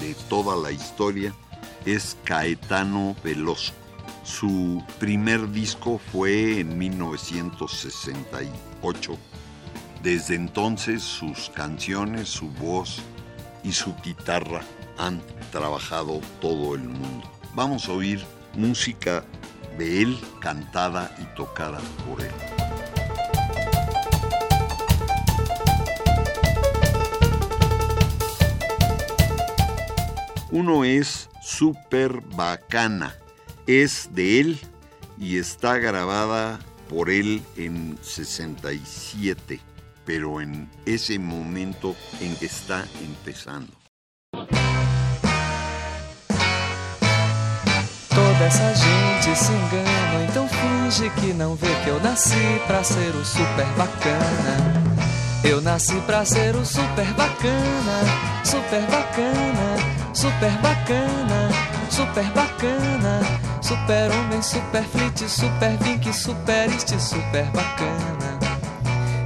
De toda la historia es Caetano Veloso. Su primer disco fue en 1968. Desde entonces sus canciones, su voz y su guitarra han trabajado todo el mundo. Vamos a oír música de él cantada y tocada por él. Uno es Super Bacana. Es de él y está grabada por él en 67, pero en ese momento está empezando. Toda essa gente se engana, então finge que não vê que eu nasci pra ser o super bacana. Eu nasci pra ser o super bacana, super bacana, super bacana, super bacana, super homem, super flit, super vink, super este, super bacana.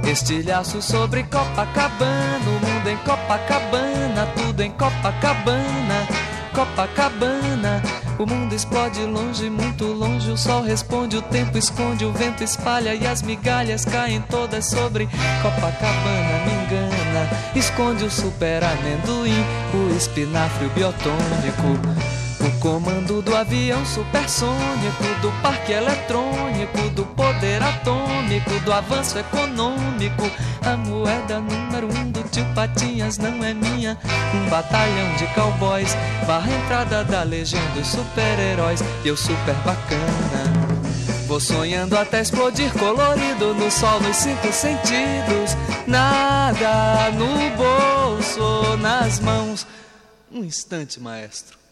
Estilhaço sobre Copacabana, o mundo em Copacabana, tudo em Copacabana, Copacabana. O mundo explode longe, muito longe. O sol responde, o tempo esconde, o vento espalha e as migalhas caem todas sobre Copacabana. Me engana, esconde o super amendoim, o espinafre, o biotônico. O comando do avião supersônico, do parque eletrônico, do poder atômico, do avanço econômico. A moeda número um do tio Patinhas não é minha. Um batalhão de cowboys barra entrada da legião dos super-heróis. Eu super bacana. Vou sonhando até explodir colorido no sol nos cinco sentidos. Nada no bolso, nas mãos. Um instante, maestro.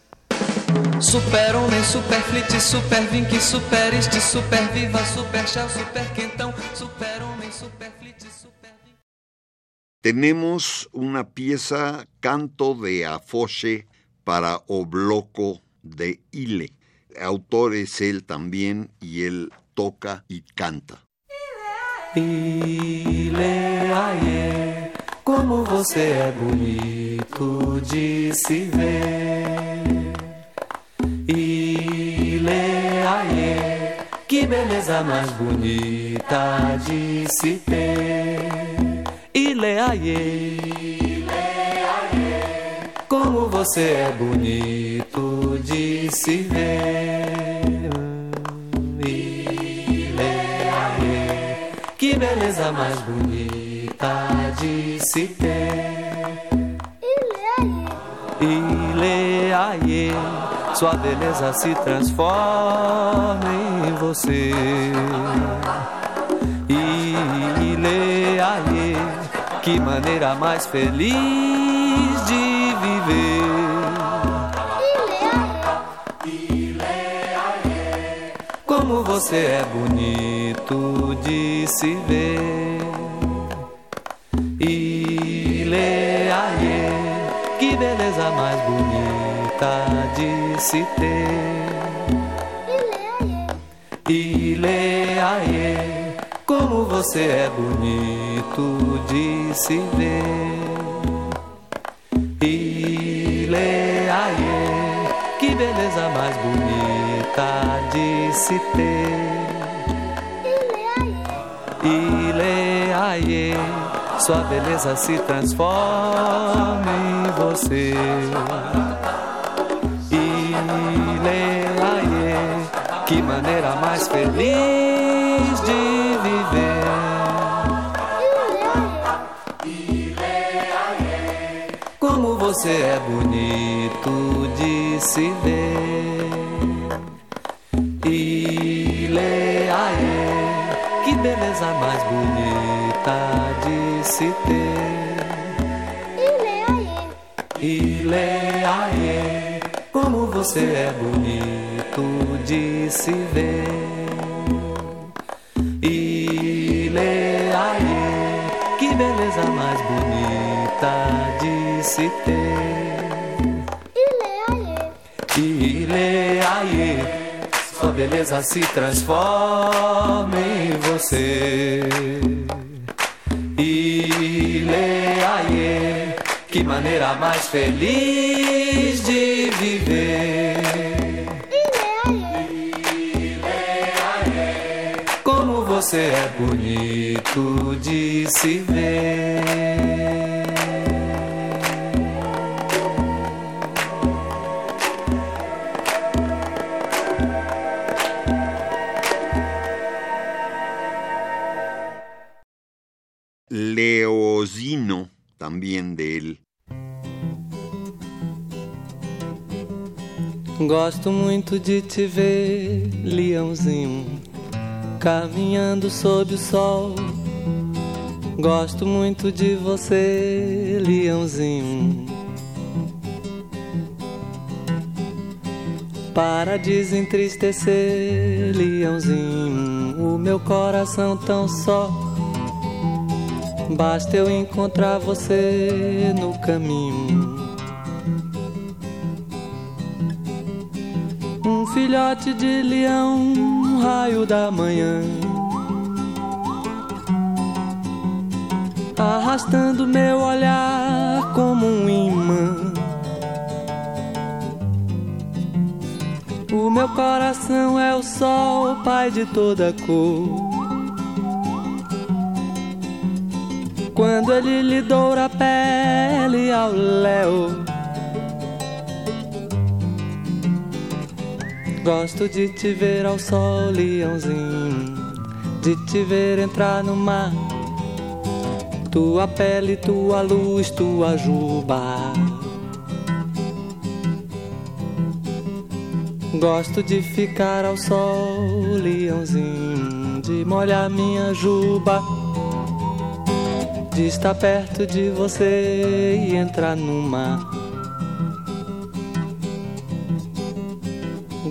Super homem, super flit, super vink, super este, super viva, super shell, super quentão, super homem, super flit, super vink. Tenemos una pieza Canto de Afoche para Obloco de Ile. Autor es él también y él toca y canta. Ile, aie, como você é bonito de se ver. Beleza mais bonita de se ter. Ile, aie, como você é bonito de se ver. Ile, aie, que beleza mais bonita de se ter. Ile, aie, sua beleza se transforma em você. Ile, aie, que maneira mais feliz de viver. Como você é bonito de se ver. Ile, aie, que beleza mais bonita de se ter. Ile aie, como você é bonito de se ver. Ile aie, que beleza mais bonita de se ter. Ile aie, sua beleza se transforma em você. Maneira mais feliz de viver. Como você é bonito de se ver. Ileaie beleza mais bonita de se ter. Ileaie, como você é bonito de se ver. Ileaie, que beleza mais bonita de se ter. Ileaie sua beleza se transforma em você. Ileaie, que maneira mais feliz de viver. Você é bonito de se ver. Leosino, también de él. Gosto muito de te ver, leãozinho, caminhando sob o sol. Gosto muito de você, leãozinho. Para desentristecer, leãozinho, o meu coração tão só Basta eu encontrar você no caminho. Um filhote de leão, raio da manhã. Arrastando meu olhar como um imã. O meu coração é o sol, pai de toda cor. quando ele lhe doura a pele ao léu. Gosto de te ver ao sol, leãozinho, de te ver entrar no mar. Tua pele, tua luz, tua juba. Gosto de ficar ao sol, leãozinho, de molhar minha juba de estar perto de você e entrar no mar.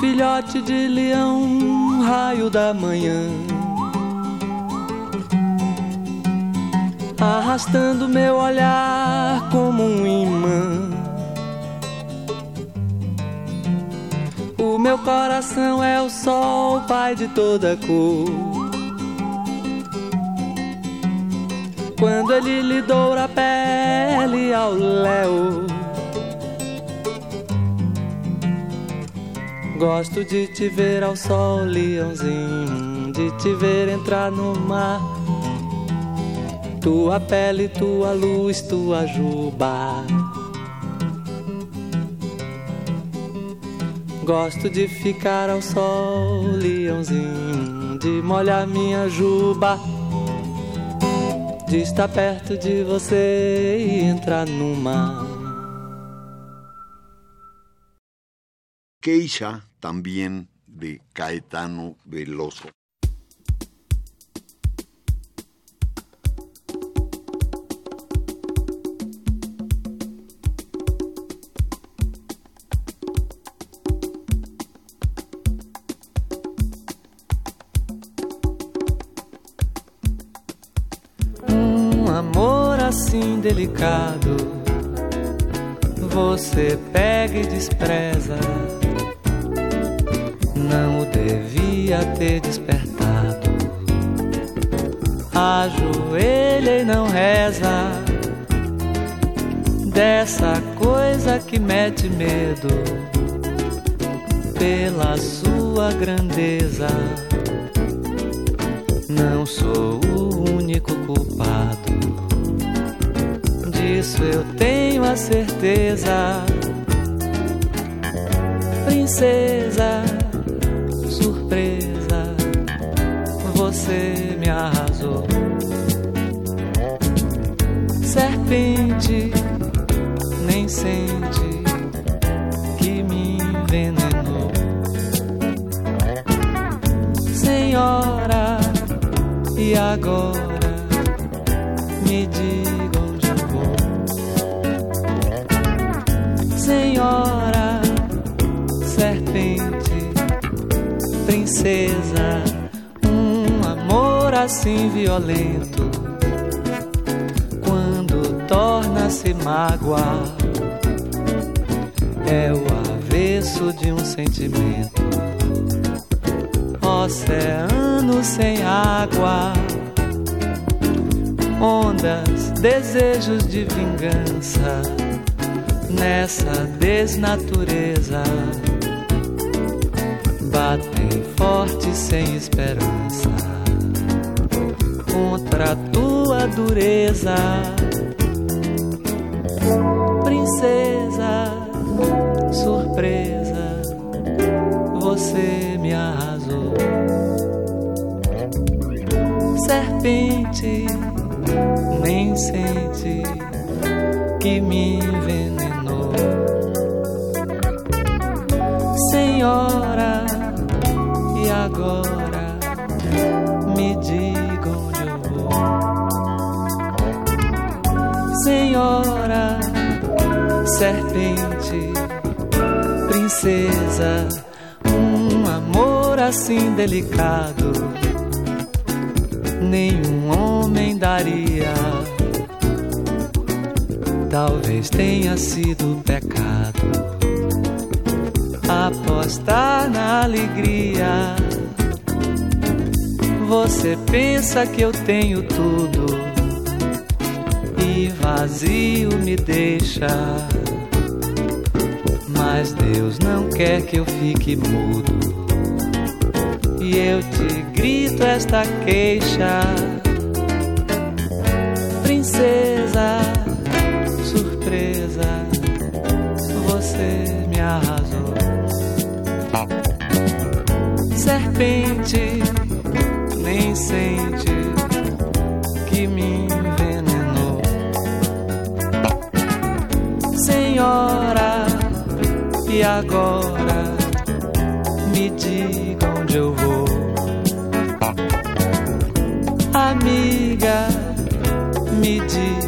Filhote de leão, raio da manhã. Arrastando meu olhar como um imã. O meu coração é o sol, pai de toda cor. quando ele lhe doura a pele ao léu. Gosto de te ver ao sol, leãozinho, de te ver entrar no mar. Tua pele, tua luz, tua juba. Gosto de ficar ao sol, leãozinho, de molhar minha juba de estar perto de você e entrar no mar. Queixa, también de Caetano Veloso. assim delicado você pega e despreza. Não o devia ter despertado. Ajoelha e não reza dessa coisa que mete medo pela sua grandeza. Não sou o único culpado, disso eu tenho a certeza. Princesa, você me arrasou. Serpente, nem sente que me envenenou. Senhora, e agora me diga onde vou. Senhora, serpente, princesa, assim violento. Quando torna-se mágoa, é o avesso de um sentimento oceano sem água, ondas, desejos de vingança nessa desnatureza batem forte sem esperança contra a tua dureza, princesa, surpresa, você me arrasou. Serpente nem sente que me princesa, um amor assim delicado nenhum homem daria. Talvez tenha sido pecado apostar na alegria. Você pensa que eu tenho tudo e vazio me deixa. Mas Deus não quer que eu fique mudo e eu te grito esta queixa. Princesa, surpresa, você me arrasou. Serpente, nem sente que me envenenou. Senhora, e agora me diga onde eu vou. Amiga, me diga.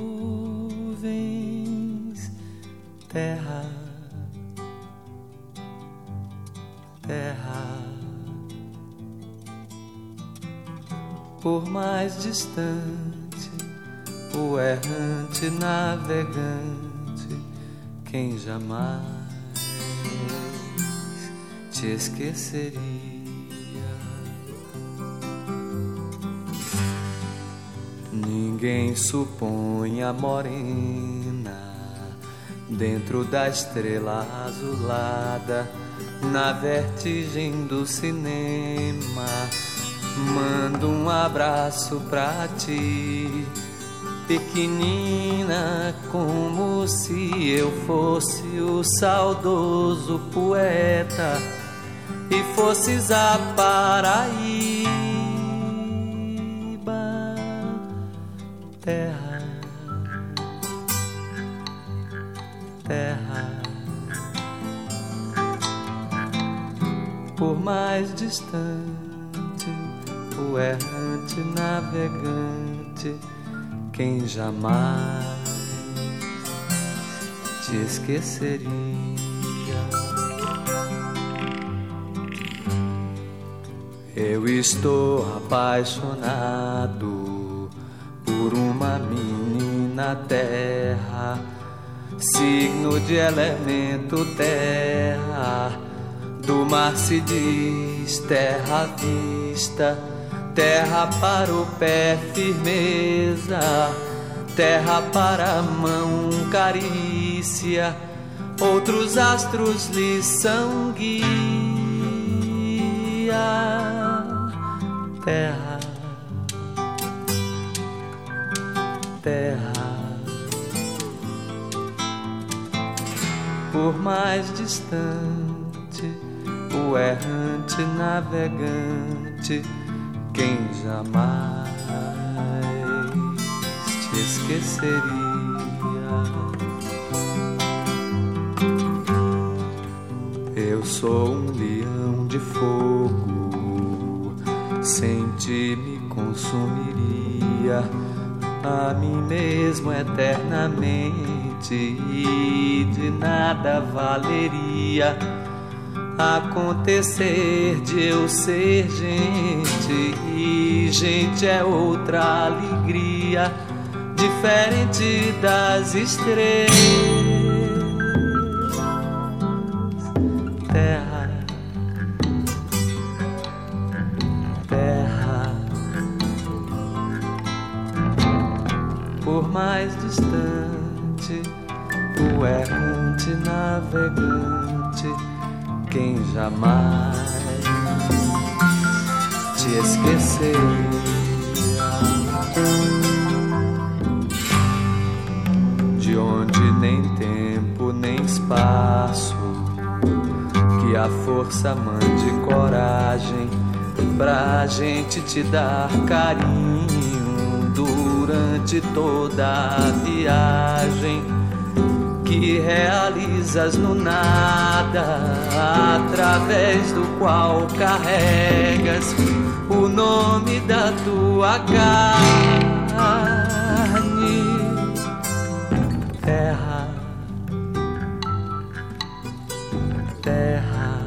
terra, terra. Por mais distante o errante navegante, quem jamais te esqueceria. Ninguém supõe a morena dentro da estrela azulada, na vertigem do cinema. Mando um abraço pra ti, pequenina, como se eu fosse o saudoso poeta e fosses a Paraíba, terra, terra. Por mais distante o errante navegante, quem jamais te esqueceria. Eu estou apaixonado por uma menina terra, signo de elemento terra. Do mar se diz terra vista Terra para o pé, firmeza. Terra para a mão, carícia. Outros astros lhe são guia. Terra, terra. Por mais distante, o errante navegante quem jamais te esqueceria. Eu sou um leão de fogo, sem ti me consumiria a mim mesmo eternamente e de nada valeria acontecer de eu ser gente e gente é outra alegria diferente das estrelas. Navegante quem jamais te esqueceria. De onde nem tempo nem espaço, que a força mande coragem pra gente te dar carinho durante toda a viagem que realizas no nada, através do qual carregas o nome da tua carne, terra, terra,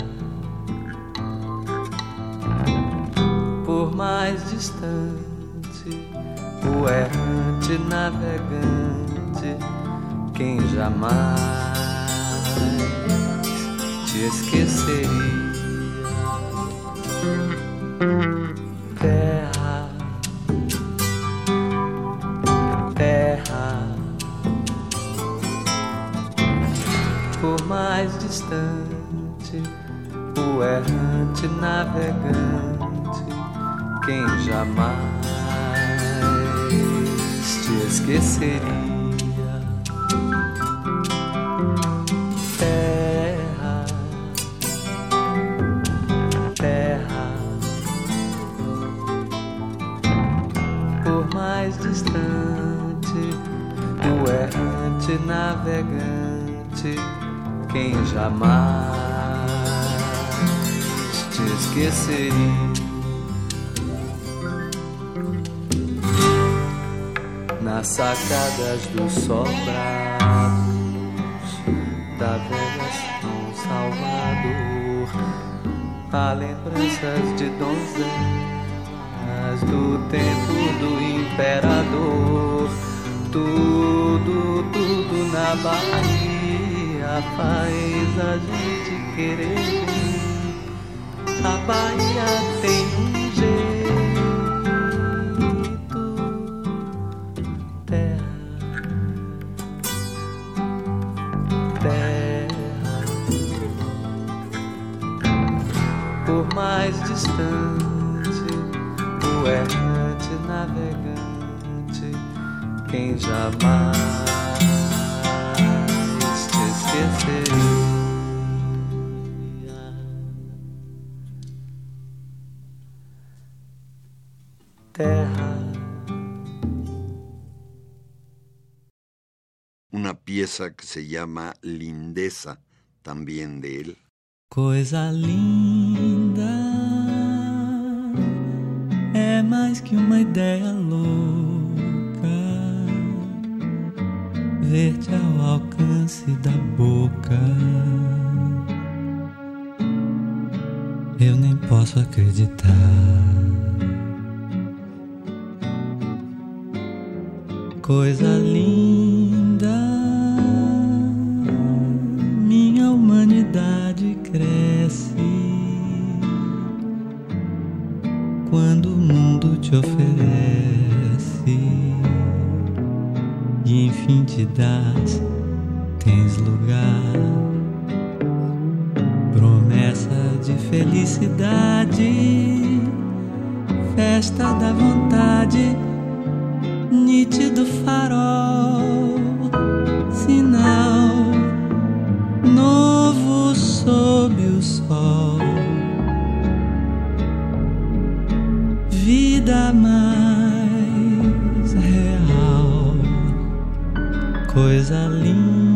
por mais distante, o errante navegante quem jamais te esqueceria. Terra, terra, por mais distante, o errante navegante, quem jamais te esqueceria. Navegante, quem jamais te esqueceria. Nas sacadas dos sobrados da velha São Salvador, há lembranças de donzelas do tempo do imperador Tudo, tudo na Bahia faz a gente querer. A Bahia tem um mais distante, o errante navegante, quem jamais te esqueceria. Terra. Una pieza que se llama Lindeza, también de él. Coisa linda é mais que uma ideia louca. Ver-te ao alcance da boca. Eu nem posso acreditar. Coisa linda, minha humanidade cresce quando o mundo te oferece e enfim te das, tens lugar. Promessa de felicidade, festa da vontade, nítido farol, sinal novo sob o sol. Vida mais coisa linda.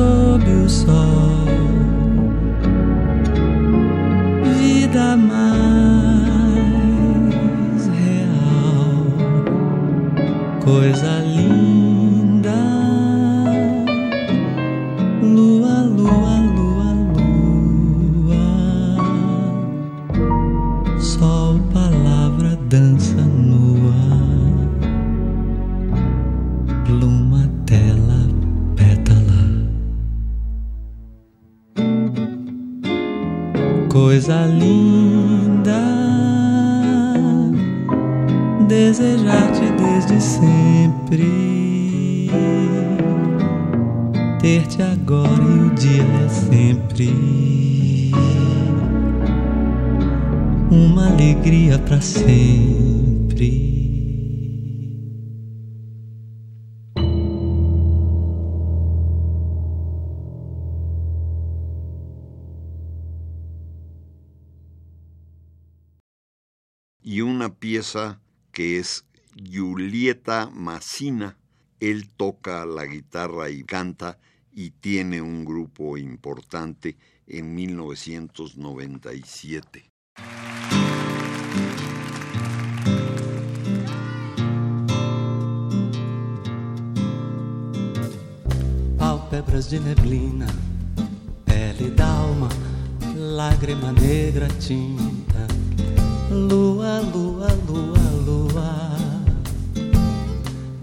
Sob o sol, vida mais real, coisa linda. Pieza que es Julieta Massina, Él toca la guitarra y canta y tiene un grupo importante en 1997. Pálpebras de neblina, pele d'alma, lágrima negra tinta, lua, lua, lua, lua,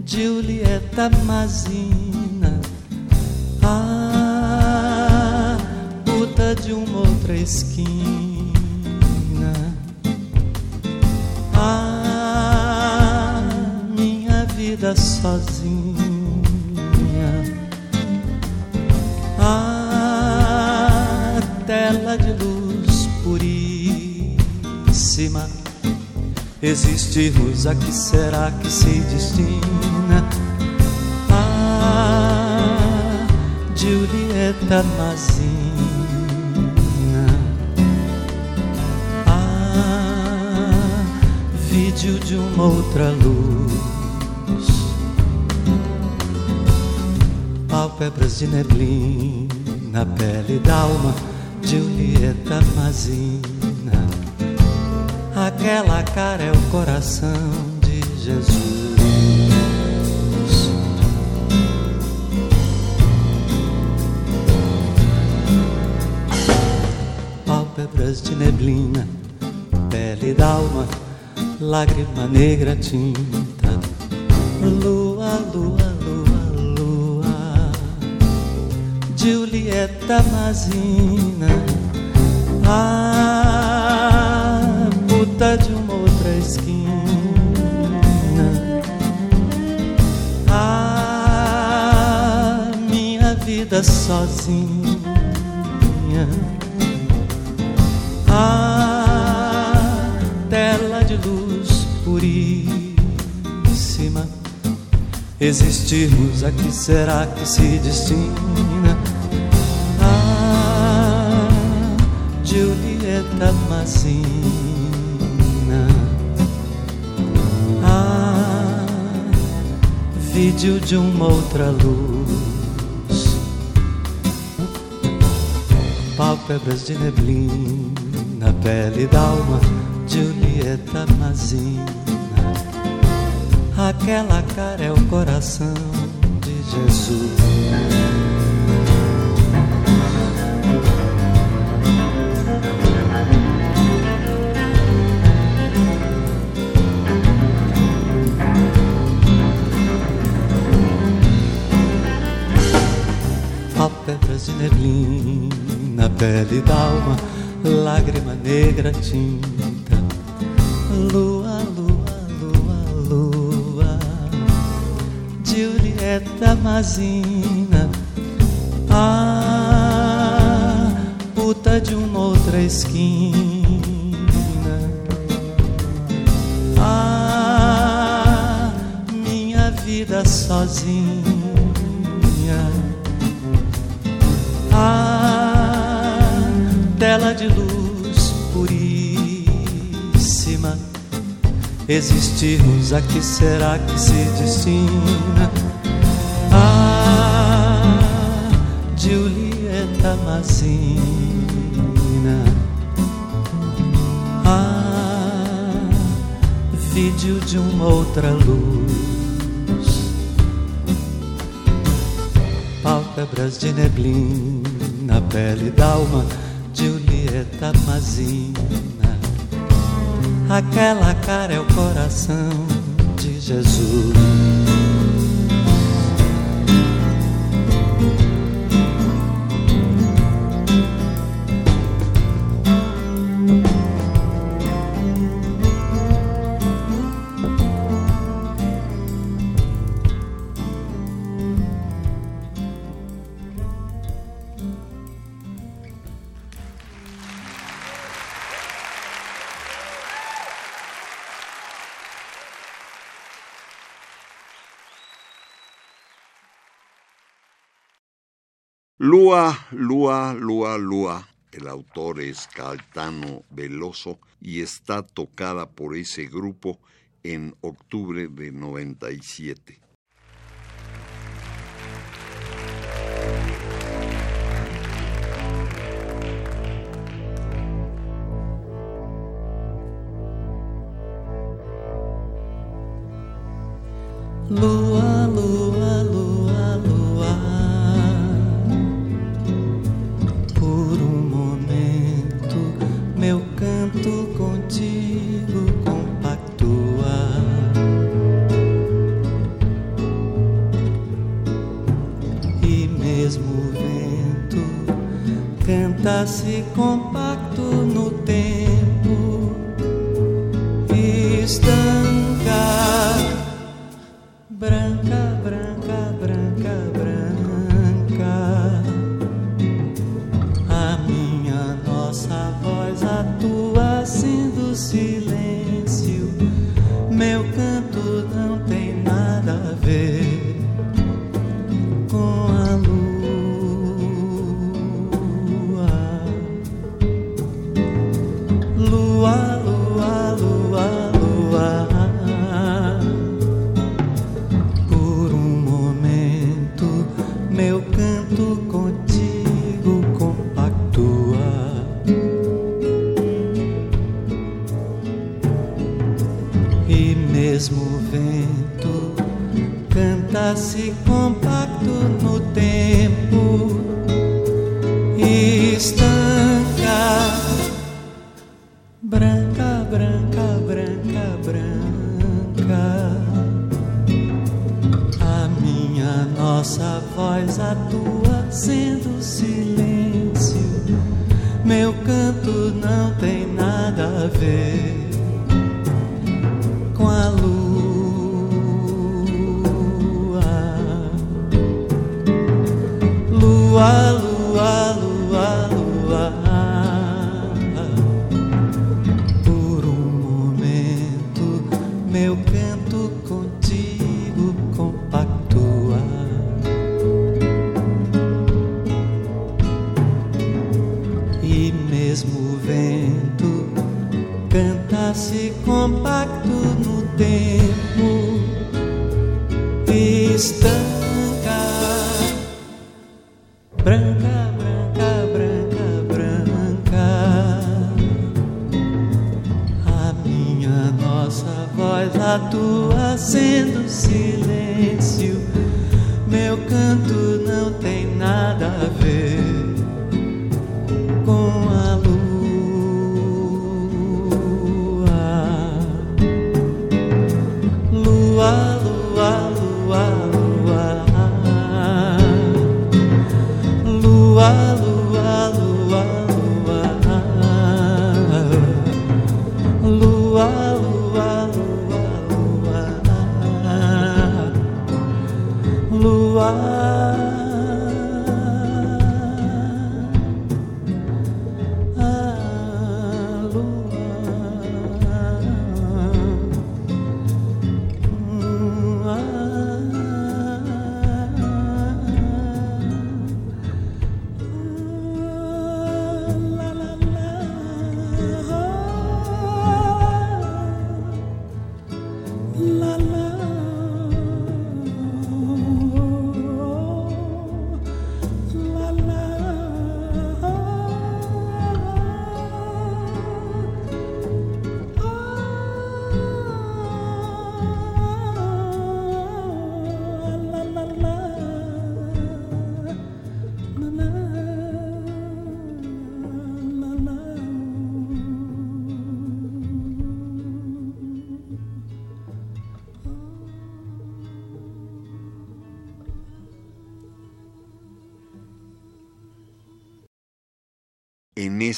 Julieta Mazina, ah, puta de uma outra esquina, ah, minha vida sozinha. Ah, tela de luz Existe a que será que se destina? Ah, Julieta Mazina. Ah, vídeo de uma outra luz. Pálpebras de neblina, pele d'alma, Julieta Mazina. Aquela cara é o coração de Jesus. Pálpebras de neblina, pele d'alma, lágrima negra tinta. Lua, lua, lua, lua. Julieta Mazina. Ah, vida sozinha. Ah, tela de luz puríssima. Existirmos a que será que se destina? Ah, Julieta Mazina. Ah, vídeo de uma outra luz. Pálpebras de neblina, pele d'alma, Julieta Mazina. Aquela cara é o coração de Jesus. Pálpebras de neblina, pele d'alma, lágrima negra tinta. Lua, lua, lua, lua. Julieta Mazina. Ah, puta de uma outra esquina. Ah, minha vida sozinha. De luz puríssima. Existirmos a que será que se destina? Ah, Julieta Mazina. Ah, vídeo de uma outra luz. Pálpebras de neblina, pele d'alma, Julieta Mazina. Aquela cara é o coração de Jesus. Lua, Lua, Lua, Lua. El autor es Caetano Veloso y está tocada por ese grupo en octubre de 97. En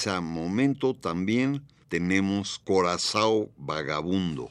ese momento también tenemos Corazao Vagabundo.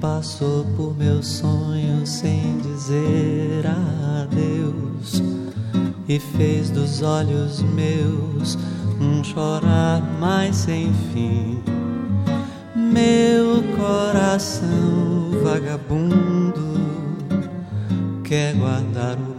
passou por meus sonhos sem dizer adeus e fez dos olhos meus um chorar mais sem fim. coração vagabundo quer guardar o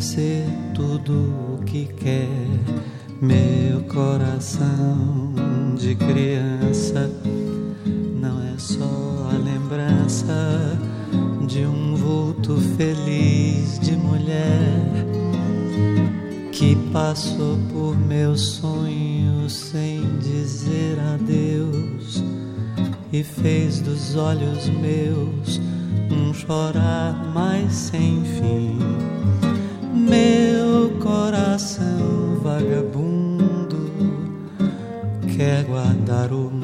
ser tudo o que quer. Meu coração de criança não é só a lembrança de um vulto feliz de mulher que passou por meus sonhos sem dizer adeus e fez dos olhos meus um chorar mais sem fim. Vagabundo quer guardar o mundo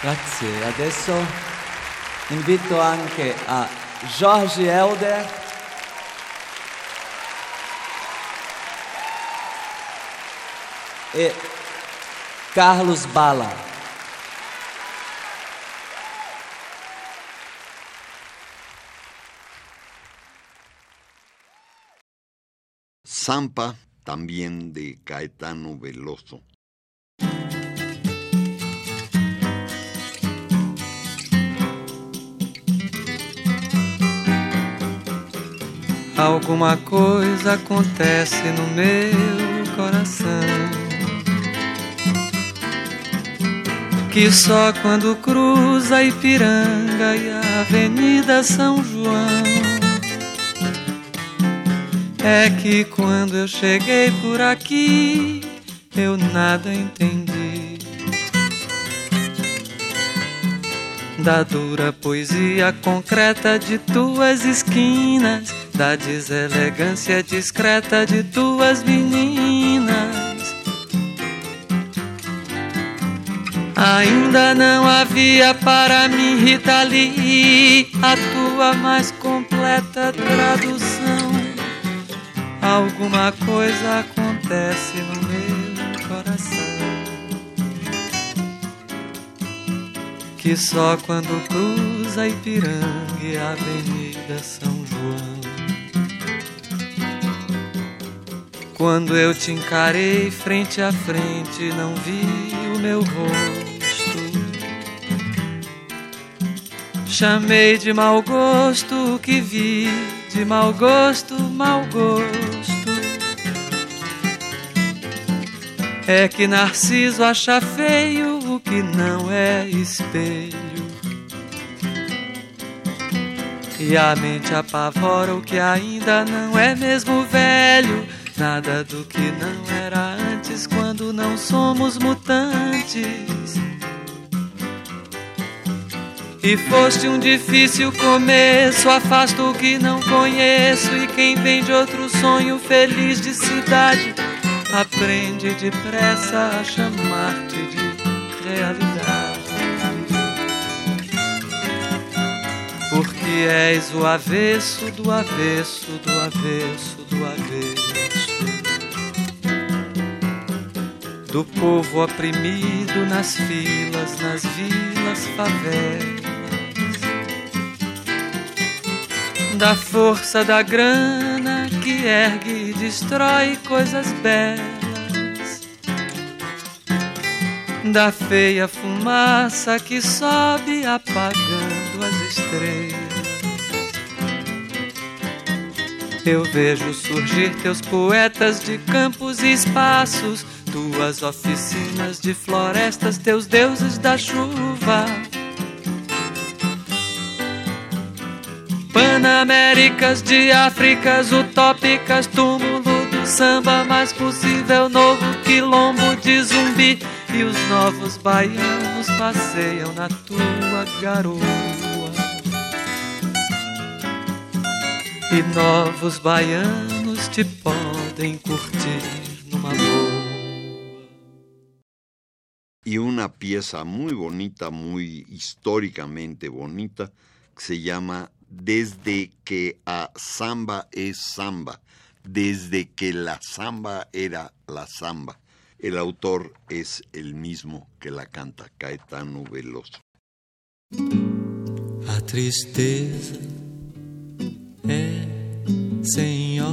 Grazie. Adesso invito anche a Jorge Elder e Carlos Bala. Zampa, también de Caetano Veloso. Alguma coisa acontece no meu coração. Que só quando cruza Ipiranga e a Avenida São João. É que quando eu cheguei por aqui, eu nada entendi. Da dura poesia concreta de tuas esquinas, da deselegância discreta de tuas meninas. Ainda não havia para mim, Rita Lee, a tua mais completa tradução. Alguma coisa acontece no meu coração. Que só quando cruza Ipiranga e a Avenida São João. Quando eu te encarei frente a frente, não vi o meu rosto. Chamei de mau gosto o que vi, de mau gosto, mau gosto. É que Narciso acha feio o que não é espelho. E a mente apavora o que ainda não é mesmo velho. Nada do que não era antes quando não somos mutantes. E foste um difícil começo, afasto o que não conheço. E quem vem de outro sonho feliz de cidade, aprende depressa a chamar-te de realidade. Porque és o avesso do avesso do avesso do avesso. Do povo oprimido nas filas, nas vilas, favelas, da força da grana que ergue e destrói coisas belas, da feia fumaça que sobe apagando as estrelas. Eu vejo surgir teus poetas de campos e espaços, tuas oficinas de florestas, teus deuses da chuva. Panaméricas de Áfricas utópicas, túmulo do samba mais possível, novo quilombo de zumbi. E os novos baianos passeiam na tua garoa. E novos baianos te podem curtir numa boa. Y una pieza muy bonita, muy históricamente bonita, que se llama Desde que a samba es samba, desde que la samba era la samba. El autor es el mismo que la canta, Caetano Veloso. A tristeza é senhora.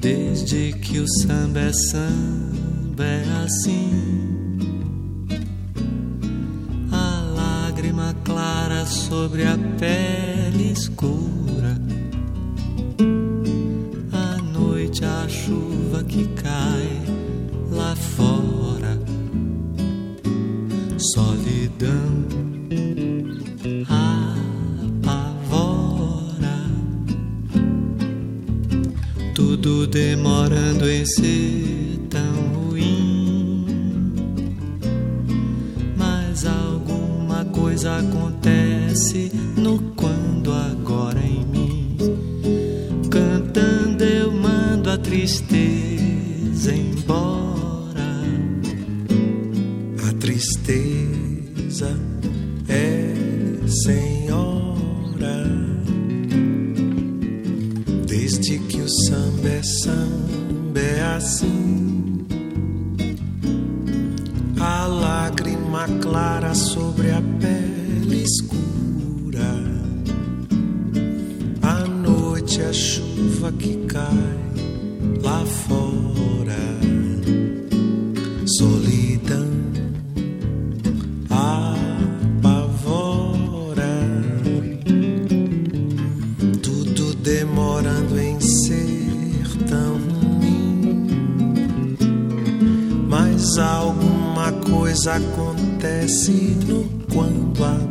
Desde que o samba é samba é assim. A lágrima clara sobre a pele escura. A noite a chuva que cai lá fora. Solidão tudo demorando em ser tão ruim. Mas alguma coisa acontece no quando agora em mim. Cantando eu mando a tristeza embora. A tristeza é senhora. O samba é samba é assim. A lágrima clara sobre a pele escura. A noite, a chuva que cai lá fora. Acontece no quando agora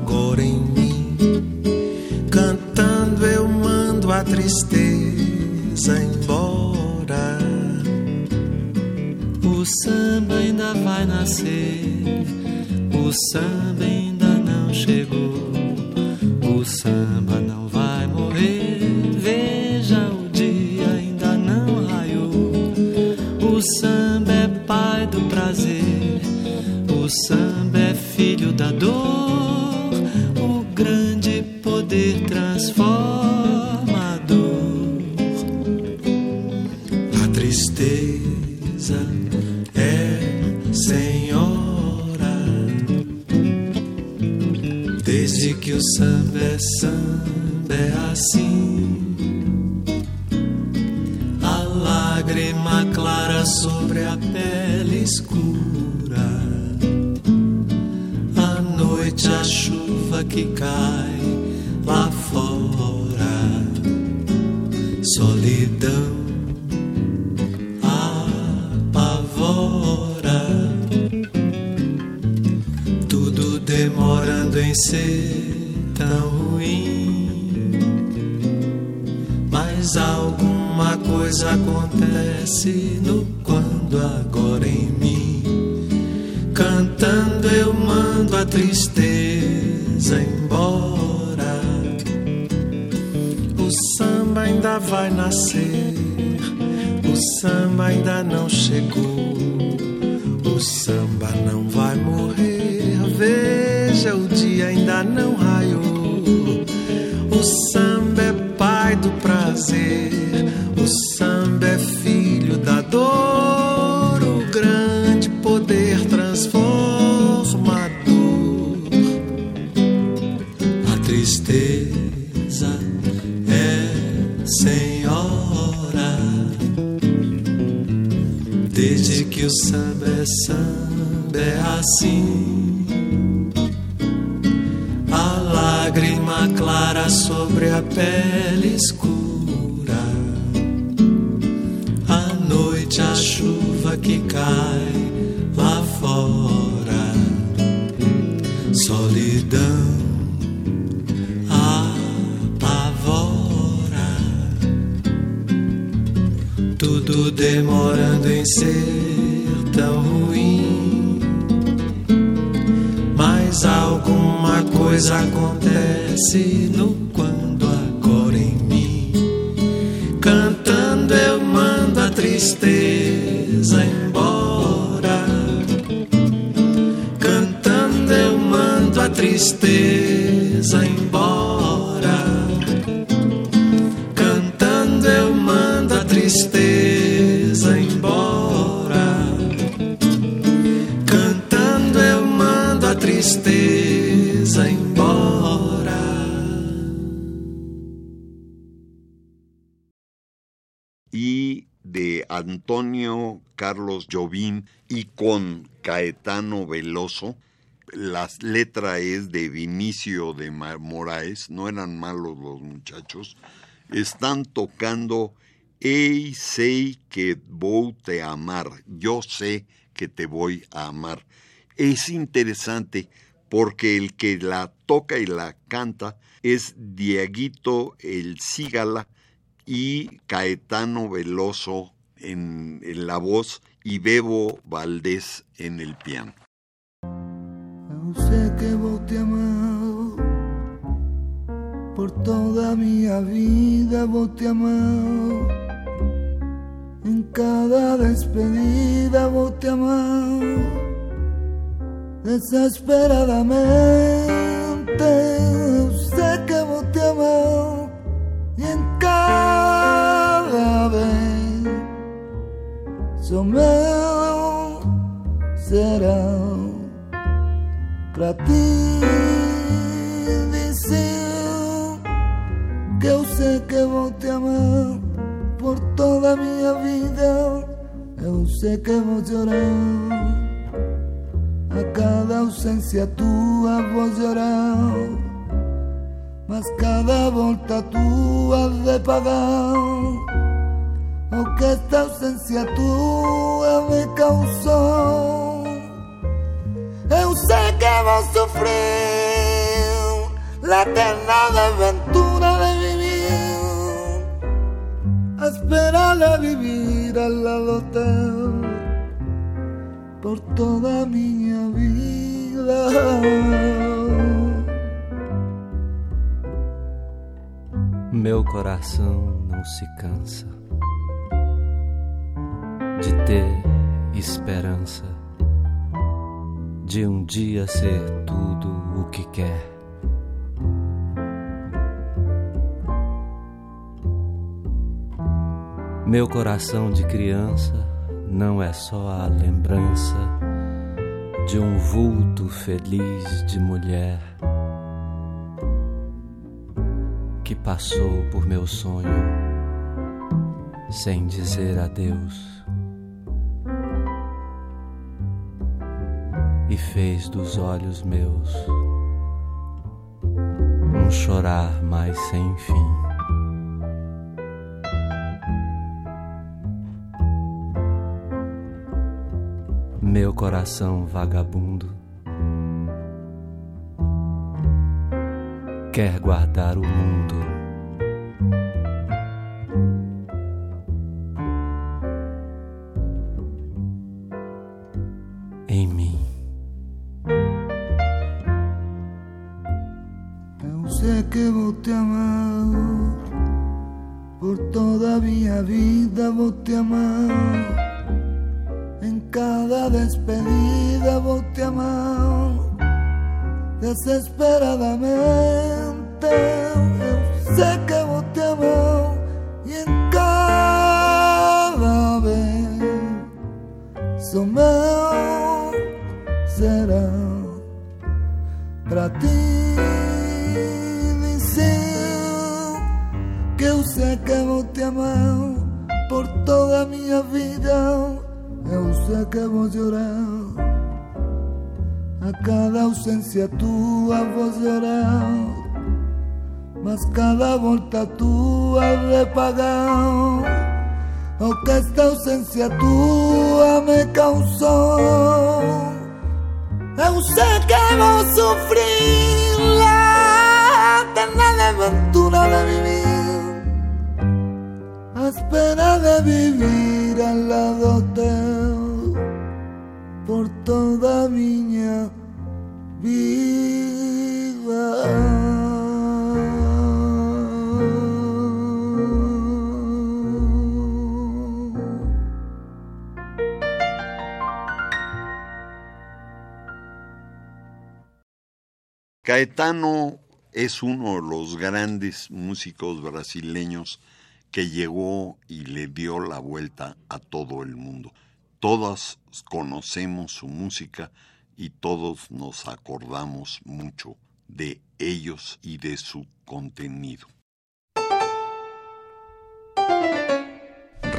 tristeza embora. O samba ainda vai nascer, o samba ainda não chegou, o samba não vai morrer. Veja, o dia ainda não raiou. O samba é pai do prazer, é assim. Y de Antonio Carlos Jobim y con Caetano Veloso. La letra es de Vinicio de Moraes, no eran malos los muchachos. Están tocando Ei sei que vou te amar, yo sé que te voy a amar. Es interesante porque el que la toca y la canta es Dieguito el Cígala y Caetano Veloso en, en la voz y Bebo Valdés en el piano. Eu sei que vou te amar por toda minha vida, vou te amar. Em cada despedida vou te amar desesperadamente. Sou meu será pra ti dizer que eu sei que vou te amar por toda a minha vida. Eu sei que vou chorar a cada ausência tua vou chorar, mas cada volta tua de pagar o que esta ausência tua me causou. Eu sei que vou sofrer la eterna aventura de vivir, a esperar a vivir al lado teu por toda minha vida. Meu coração não se cansa de ter esperança de um dia ser tudo o que quer. Meu coração de criança não é só a lembrança de um vulto feliz de mulher que passou por meu sonho sem dizer adeus e fez dos olhos meus um chorar mais sem fim. Meu coração vagabundo quer guardar o mundo. Sei que vou te amar por toda a minha vida. Eu sei que vou chorar a cada ausência tua vou llorar Mas cada volta tua de pagar O que esta ausência tua me causou Eu sei que vou sofrer La eterna aventura de vivir Espera de vivir al lado teu por toda minha vida. Caetano es uno de los grandes músicos brasileños que llegó y le dio la vuelta a todo el mundo. Todas conocemos su música y todos nos acordamos mucho de ellos y de su contenido.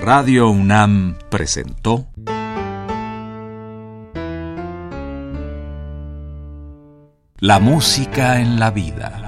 Radio UNAM presentó La música en la vida.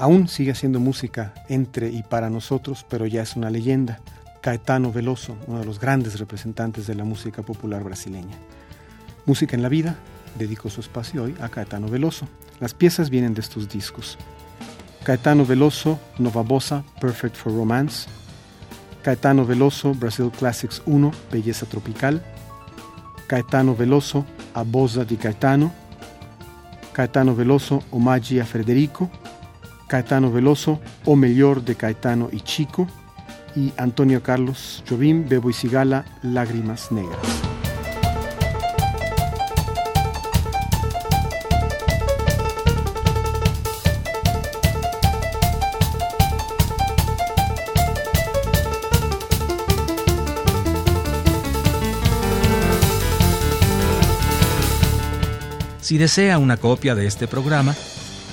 Aún sigue haciendo música entre y para nosotros, pero ya es una leyenda. Caetano Veloso, uno de los grandes representantes de la música popular brasileña. Música en la vida, dedico su espacio hoy a Caetano Veloso. Las piezas vienen de estos discos. Caetano Veloso, Nova Bossa, Perfect for Romance. Caetano Veloso, Brazil Classics 1, Belleza Tropical. Caetano Veloso, A Bosa di Caetano. Caetano Veloso, Omaggi a Federico. Caetano Veloso, O Mejor de Caetano y Chico, y Antonio Carlos Jobim, Bebo y Cigala, Lágrimas Negras. Si desea una copia de este programa,